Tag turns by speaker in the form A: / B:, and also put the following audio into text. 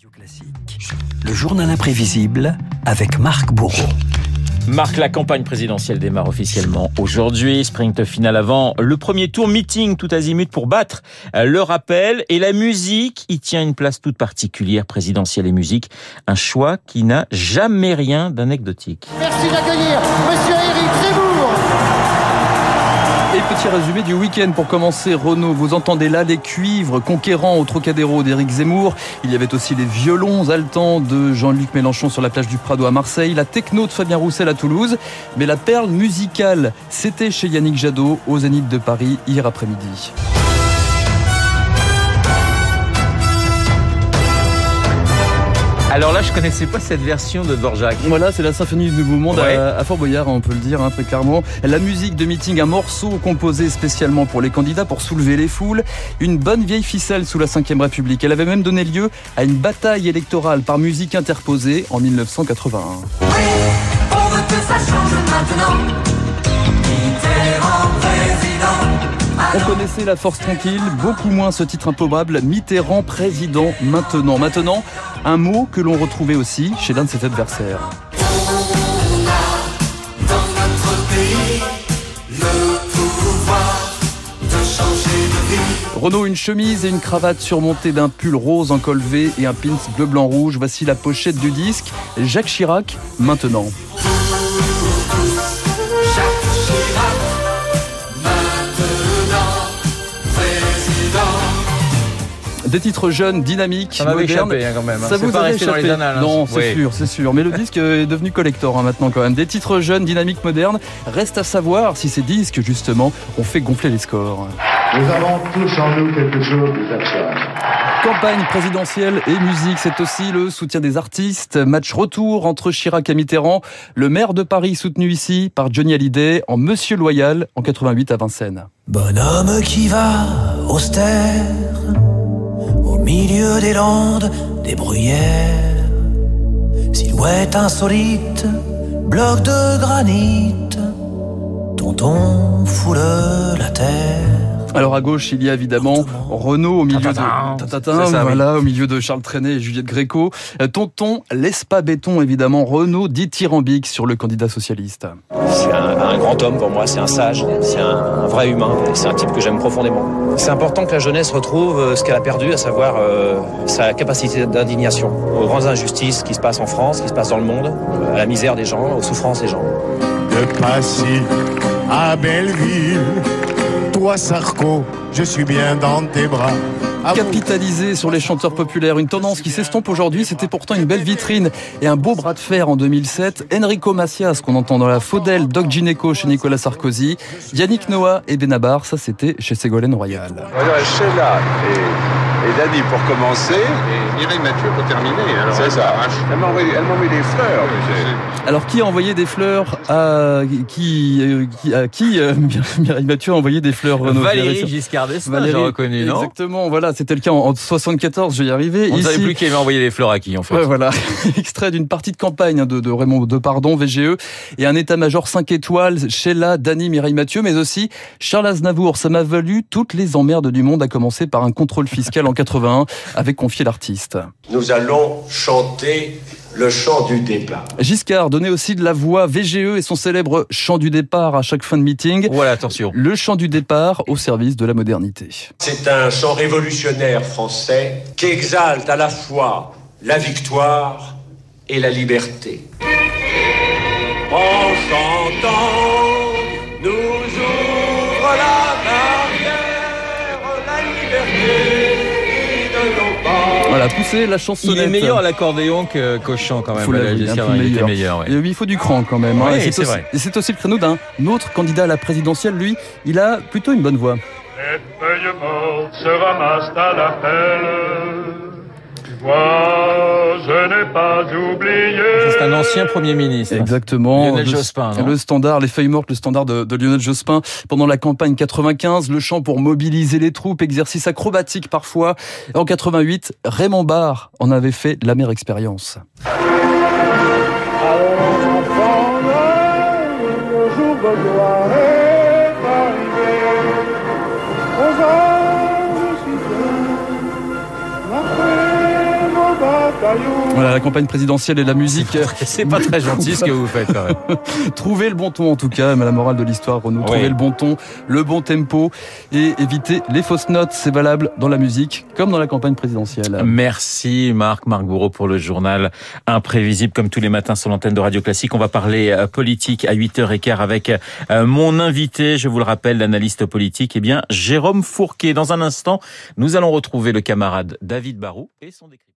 A: Radio Classique, le journal imprévisible avec Marc Bourreau.
B: Marc, la campagne présidentielle démarre officiellement aujourd'hui. Sprint final avant le premier tour, meeting tout azimut pour battre le rappel. Et la musique y tient une place toute particulière, présidentielle et musique. Un choix qui n'a jamais rien d'anecdotique.
C: Merci d'accueillir
D: petit résumé du week-end pour commencer, Renaud, vous entendez là les cuivres conquérants au Trocadéro d'Éric Zemmour. Il y avait aussi les violons haletants de Jean-Luc Mélenchon sur la plage du Prado à Marseille, la techno de Fabien Roussel à Toulouse. Mais la perle musicale, c'était chez Yannick Jadot au Zénith de Paris hier après-midi.
B: Alors là, je connaissais pas cette version de Dvorak.
D: Voilà, c'est la symphonie du Nouveau Monde
B: Ouais.
D: à, à Fort Boyard, on peut le dire hein, très clairement. La musique de meeting, un morceau composé spécialement pour les candidats pour soulever les foules. Une bonne vieille ficelle sous la Ve République. Elle avait même donné lieu à une bataille électorale par musique interposée en 1981.
E: On veut que ça change maintenant. Mitterrand président.
D: On connaissait la force tranquille, beaucoup moins ce titre improbable, Mitterrand président maintenant. Maintenant, un mot que l'on retrouvait aussi chez l'un de ses adversaires. Renault, une chemise et une cravate surmontée d'un pull rose en et un pins bleu blanc rouge. Voici la pochette du disque. Jacques Chirac, maintenant. Des titres jeunes, dynamiques,
B: Ça
D: modernes.
B: échappé hein, quand même. hein.
D: Ça vous
B: pas
D: avait
B: resté dans les
D: échappé.
B: annales. hein.
D: Non, c'est
B: Oui.
D: sûr, c'est sûr. Mais le disque est devenu collector hein, maintenant quand même. Des titres jeunes, dynamiques, modernes. Reste à savoir si ces disques, justement, ont fait gonfler les scores.
F: Nous avons tous en nous quelque chose de.
D: Campagne présidentielle et musique, c'est aussi le soutien des artistes. Match retour entre Chirac et Mitterrand. Le maire de Paris soutenu ici par Johnny Hallyday en Monsieur Loyal en 88 à Vincennes.
G: Bonhomme qui va austère au milieu des landes, des bruyères. Silhouette insolite, bloc de granit, dont on foule la terre.
D: Alors à gauche, il y a évidemment Renaud au milieu de Tatatin, voilà, au milieu de Charles Trenet et Juliette Gréco. Euh, Tonton laisse pas béton évidemment. Renaud dithyrambique sur le candidat socialiste.
H: C'est un, un grand homme pour moi, c'est un sage, c'est un, un vrai humain, et c'est un type que j'aime profondément. C'est important que la jeunesse retrouve euh, ce qu'elle a perdu, à savoir euh, sa capacité d'indignation aux grandes injustices qui se passent en France, qui se passent dans le monde, euh, à la misère des gens, aux souffrances des gens.
F: De Passy à Belleville, toi Sarko, je suis bien dans tes bras. À vous.
D: Capitaliser sur les chanteurs populaires, une tendance qui s'estompe aujourd'hui, c'était pourtant une belle vitrine et un beau bras de fer en 2007. Enrico Macias, qu'on entend dans la Faudel, Doc Gineco chez Nicolas Sarkozy, Yannick Noah et Benabar, ça c'était chez Ségolène Royal.
I: Voilà, et, Dani pour commencer.
F: Et Mireille Mathieu pour terminer. Alors,
I: C'est ça. Elle m'a envoyé, elle m'a envoyé des fleurs.
D: Alors qui a envoyé des fleurs à qui euh, à qui euh, Mireille Mathieu a envoyé des fleurs Renaud
B: Valérie Giscard d'Estaing, j'ai reconnu, non
D: Exactement, voilà, c'était le cas en, en 74, je vais y arriver.
B: On ne savait plus qui avait envoyé les fleurs à qui, en fait.
D: Ouais, voilà, extrait d'une partie de campagne hein, de, de Raymond Depardon, VGE, et un état-major 5 étoiles, Sheila, Dany, Mireille Mathieu, mais aussi Charles Aznavour. Ça m'a valu toutes les emmerdes du monde, à commencer par un contrôle fiscal en 81, avec confié l'artiste.
J: Nous allons chanter le chant du départ.
D: Giscard donnait aussi de la voix VGE et son célèbre chant du départ à chaque fin de meeting.
B: Voilà, attention.
D: Le chant du départ au service de la modernité.
J: C'est un chant révolutionnaire français qui exalte à la fois la victoire et la liberté. En chantant,
D: pousser la
B: Il
D: chansonnette.
B: est meilleur à l'accordéon que- qu'au chant, quand même.
D: Faut
B: Valérie
D: l'avouer, un
B: il était
D: meilleur.
B: ouais.
D: Il faut du cran quand même. hein.
B: Oui,
D: Et c'est aussi-
B: vrai.
D: Et c'est aussi le créneau d'un autre candidat à la présidentielle. Lui, il a plutôt une bonne voix.
F: Cette feuille morte se ramasse à l'appel. Tu vois, je n'ai pas oublié.
B: C'est un ancien Premier ministre.
D: Exactement.
B: Lionel
D: le,
B: Jospin,
D: Le standard, les feuilles mortes, le standard de, de Lionel Jospin pendant la campagne 95, le chant pour mobiliser les troupes, exercice acrobatique parfois. En 88, Raymond Barre en avait fait la mère expérience. Voilà, la campagne présidentielle et la musique.
B: C'est pas très gentil ce que vous faites quand même.
D: Trouvez le bon ton en tout cas, mais la morale de l'histoire, Renaud. Trouvez
B: Oui.
D: le bon ton, le bon tempo et évitez les fausses notes. C'est valable dans la musique comme dans la campagne présidentielle.
B: Merci Marc, Marc Bourreau pour le journal imprévisible comme tous les matins sur l'antenne de Radio Classique. On va parler euh, politique à 8h15 avec euh, mon invité, je vous le rappelle, l'analyste politique, eh bien Jérôme Fourquet. Dans un instant, nous allons retrouver le camarade David Barou et son décryptage.